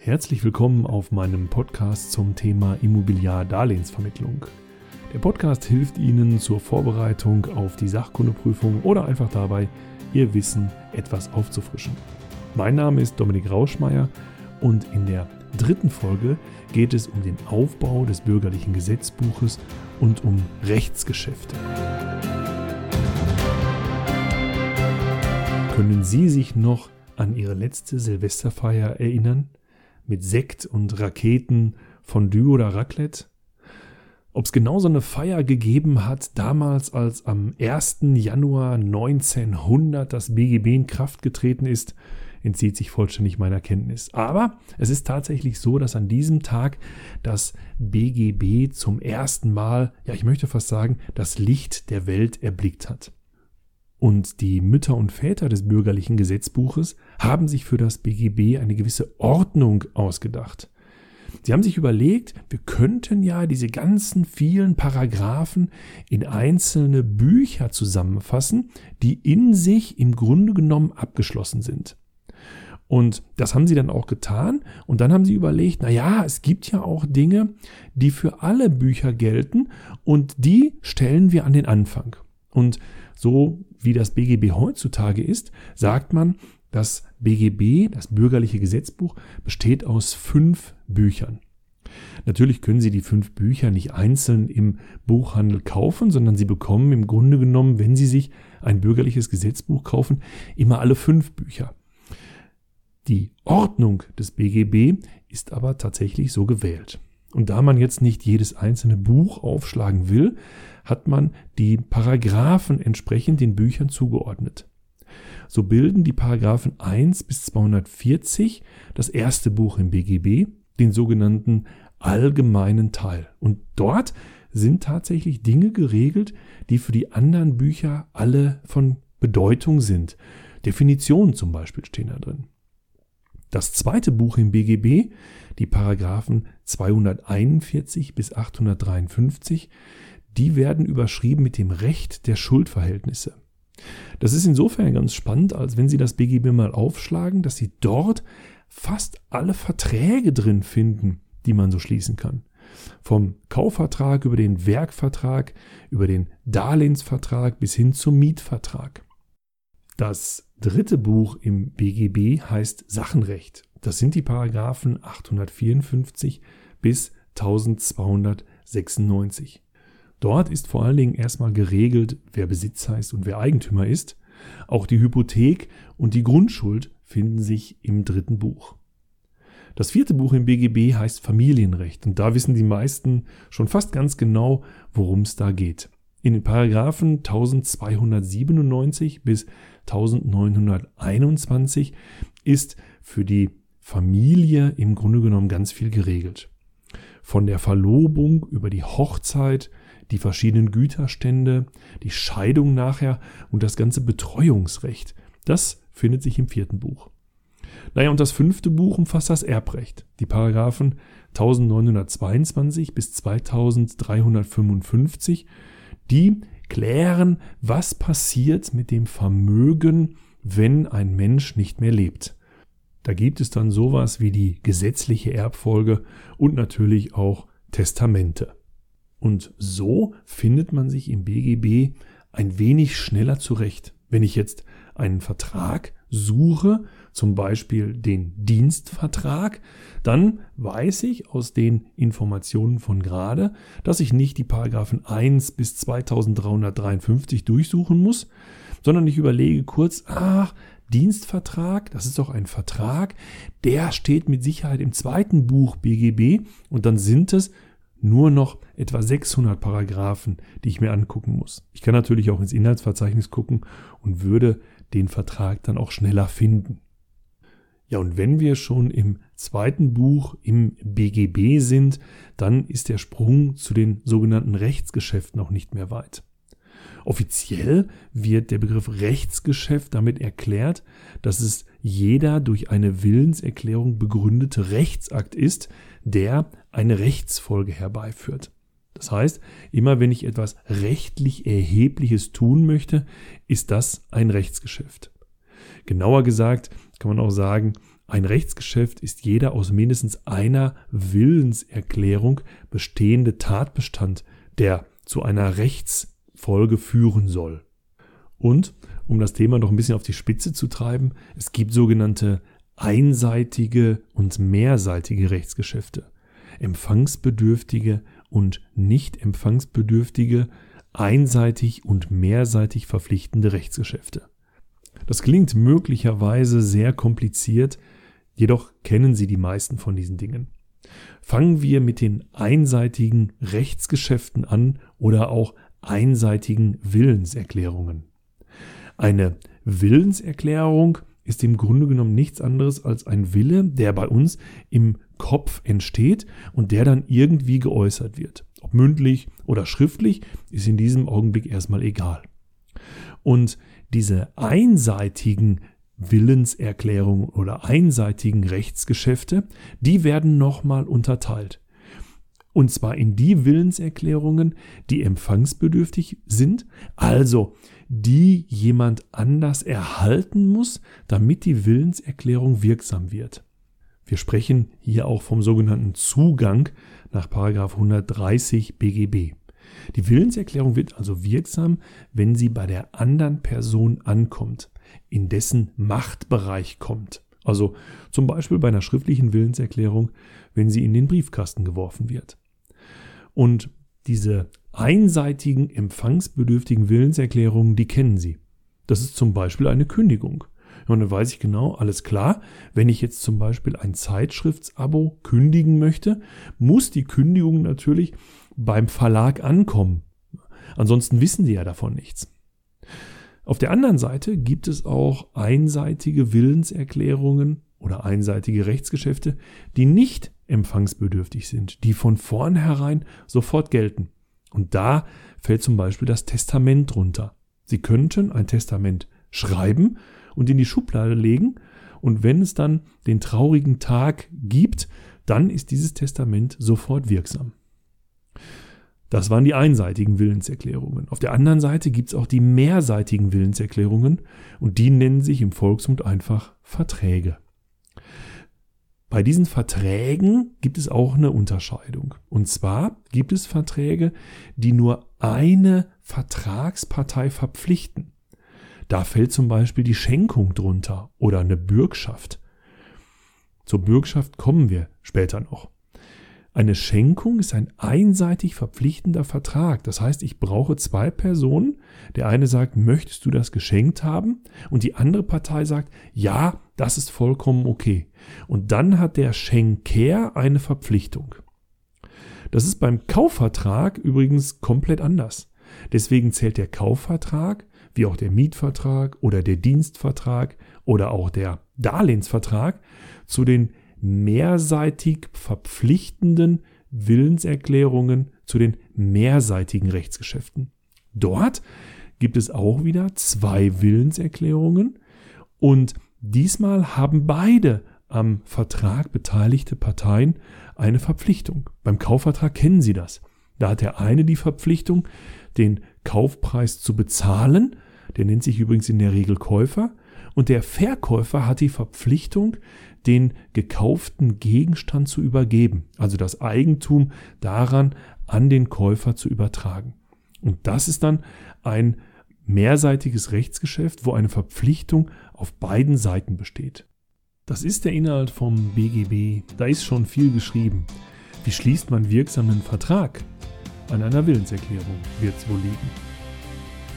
Herzlich willkommen auf meinem Podcast zum Thema Immobiliardarlehensvermittlung. Der Podcast hilft Ihnen zur Vorbereitung auf die Sachkundeprüfung oder einfach dabei, Ihr Wissen etwas aufzufrischen. Mein Name ist Dominik Rauschmeier und in der dritten Folge geht es um den Aufbau des bürgerlichen Gesetzbuches und um Rechtsgeschäfte. Können Sie sich noch an Ihre letzte Silvesterfeier erinnern? Mit Sekt und Raketen, Fondue oder Raclette? Ob es genau so eine Feier gegeben hat, damals als am 1. Januar 1900 das BGB in Kraft getreten ist, entzieht sich vollständig meiner Kenntnis. Aber es ist tatsächlich so, dass an diesem Tag das BGB zum ersten Mal, ja ich möchte fast sagen, das Licht der Welt erblickt hat. Und die Mütter und Väter des bürgerlichen Gesetzbuches haben sich für das BGB eine gewisse Ordnung ausgedacht. Sie haben sich überlegt, wir könnten ja diese ganzen vielen Paragraphen in einzelne Bücher zusammenfassen, die in sich im Grunde genommen abgeschlossen sind. Und das haben sie dann auch getan. Und dann haben sie überlegt, na ja, es gibt ja auch Dinge, die für alle Bücher gelten und die stellen wir an den Anfang. Und so wie das BGB heutzutage ist, sagt man, das BGB, das bürgerliche Gesetzbuch, besteht aus fünf Büchern. Natürlich können Sie die fünf Bücher nicht einzeln im Buchhandel kaufen, sondern Sie bekommen im Grunde genommen, wenn Sie sich ein bürgerliches Gesetzbuch kaufen, immer alle fünf Bücher. Die Ordnung des BGB ist aber tatsächlich so gewählt. Und da man jetzt nicht jedes einzelne Buch aufschlagen will, hat man die Paragraphen entsprechend den Büchern zugeordnet. So bilden die Paragraphen 1 bis 240 das erste Buch im BGB, den sogenannten allgemeinen Teil. Und dort sind tatsächlich Dinge geregelt, die für die anderen Bücher alle von Bedeutung sind. Definitionen zum Beispiel stehen da drin. Das zweite Buch im BGB, die Paragraphen 241 bis 853, die werden überschrieben mit dem Recht der Schuldverhältnisse. Das ist insofern ganz spannend, als wenn Sie das BGB mal aufschlagen, dass Sie dort fast alle Verträge drin finden, die man so schließen kann. Vom Kaufvertrag über den Werkvertrag, über den Darlehensvertrag bis hin zum Mietvertrag. Das dritte Buch im BGB heißt Sachenrecht. Das sind die Paragraphen 854 bis 1296. Dort ist vor allen Dingen erstmal geregelt, wer Besitz heißt und wer Eigentümer ist. Auch die Hypothek und die Grundschuld finden sich im dritten Buch. Das vierte Buch im BGB heißt Familienrecht und da wissen die meisten schon fast ganz genau, worum es da geht. In den Paragraphen 1297 bis 1921 ist für die Familie im Grunde genommen ganz viel geregelt. Von der Verlobung über die Hochzeit, die verschiedenen Güterstände, die Scheidung nachher und das ganze Betreuungsrecht. Das findet sich im vierten Buch. Naja, und das fünfte Buch umfasst das Erbrecht. Die Paragraphen 1922 bis 2355, die klären, was passiert mit dem Vermögen, wenn ein Mensch nicht mehr lebt. Da gibt es dann sowas wie die gesetzliche Erbfolge und natürlich auch Testamente. Und so findet man sich im BGB ein wenig schneller zurecht. Wenn ich jetzt einen Vertrag suche, zum Beispiel den Dienstvertrag, dann weiß ich aus den Informationen von gerade, dass ich nicht die Paragraphen 1 bis 2353 durchsuchen muss, sondern ich überlege kurz, ach, Dienstvertrag, das ist doch ein Vertrag, der steht mit Sicherheit im zweiten Buch BGB und dann sind es nur noch etwa 600 Paragraphen, die ich mir angucken muss. Ich kann natürlich auch ins Inhaltsverzeichnis gucken und würde den Vertrag dann auch schneller finden. Ja, und wenn wir schon im zweiten Buch im BGB sind, dann ist der Sprung zu den sogenannten Rechtsgeschäften auch nicht mehr weit. Offiziell wird der Begriff Rechtsgeschäft damit erklärt, dass es jeder durch eine Willenserklärung begründete Rechtsakt ist, der eine Rechtsfolge herbeiführt. Das heißt, immer wenn ich etwas rechtlich Erhebliches tun möchte, ist das ein Rechtsgeschäft. Genauer gesagt kann man auch sagen, Ein Rechtsgeschäft ist jeder aus mindestens einer Willenserklärung bestehende Tatbestand, der zu einer Rechtsfolge führen soll. Und, um das Thema noch ein bisschen auf die Spitze zu treiben, es gibt sogenannte einseitige und mehrseitige Rechtsgeschäfte, empfangsbedürftige und nicht empfangsbedürftige, einseitig und mehrseitig verpflichtende Rechtsgeschäfte. Das klingt möglicherweise sehr kompliziert, jedoch kennen Sie die meisten von diesen Dingen. Fangen wir mit den einseitigen Rechtsgeschäften an oder auch einseitigen Willenserklärungen. Eine Willenserklärung ist im Grunde genommen nichts anderes als ein Wille, der bei uns im Kopf entsteht und der dann irgendwie geäußert wird. Ob mündlich oder schriftlich, ist in diesem Augenblick erstmal egal. Und diese einseitigen Willenserklärungen oder einseitigen Rechtsgeschäfte, die werden nochmal unterteilt. Und zwar in die Willenserklärungen, die empfangsbedürftig sind, also die jemand anders erhalten muss, damit die Willenserklärung wirksam wird. Wir sprechen hier auch vom sogenannten Zugang nach 130 BGB. Die Willenserklärung wird also wirksam, wenn sie bei der anderen Person ankommt, in dessen Machtbereich kommt. Also zum Beispiel bei einer schriftlichen Willenserklärung, wenn sie in den Briefkasten geworfen wird. Und diese einseitigen, empfangsbedürftigen Willenserklärungen, die kennen Sie. Das ist zum Beispiel eine Kündigung. Und dann weiß ich genau, alles klar, wenn ich jetzt zum Beispiel ein Zeitschriftsabo kündigen möchte, muss die Kündigung natürlich beim Verlag ankommen. Ansonsten wissen die ja davon nichts. Auf der anderen Seite gibt es auch einseitige Willenserklärungen oder einseitige Rechtsgeschäfte, die nicht empfangsbedürftig sind, die von vornherein sofort gelten. Und da fällt zum Beispiel das Testament drunter. Sie könnten ein Testament schreiben und in die Schublade legen und wenn es dann den traurigen Tag gibt, dann ist dieses Testament sofort wirksam. Das waren die einseitigen Willenserklärungen. Auf der anderen Seite gibt es auch die mehrseitigen Willenserklärungen und die nennen sich im Volksmund einfach Verträge. Bei diesen Verträgen gibt es auch eine Unterscheidung. Und zwar gibt es Verträge, die nur eine Vertragspartei verpflichten. Da fällt zum Beispiel die Schenkung drunter oder eine Bürgschaft. Zur Bürgschaft kommen wir später noch. Eine Schenkung ist ein einseitig verpflichtender Vertrag. Das heißt, ich brauche zwei Personen. Der eine sagt, möchtest du das geschenkt haben? Und die andere Partei sagt, ja, das ist vollkommen okay. Und dann hat der Schenker eine Verpflichtung. Das ist beim Kaufvertrag übrigens komplett anders. Deswegen zählt der Kaufvertrag, wie auch der Mietvertrag oder der Dienstvertrag oder auch der Darlehensvertrag zu den mehrseitig verpflichtenden Willenserklärungen zu den mehrseitigen Rechtsgeschäften. Dort gibt es auch wieder zwei Willenserklärungen und diesmal haben beide am Vertrag beteiligte Parteien eine Verpflichtung. Beim Kaufvertrag kennen Sie das. Da hat der eine die Verpflichtung, den Kaufpreis zu bezahlen, der nennt sich übrigens in der Regel Käufer, und der Verkäufer hat die Verpflichtung, den gekauften Gegenstand zu übergeben, also das Eigentum daran an den Käufer zu übertragen. Und das ist dann ein mehrseitiges Rechtsgeschäft, wo eine Verpflichtung auf beiden Seiten besteht. Das ist der Inhalt vom BGB, da ist schon viel geschrieben. Wie schließt man wirksamen Vertrag? An einer Willenserklärung wird es wohl liegen.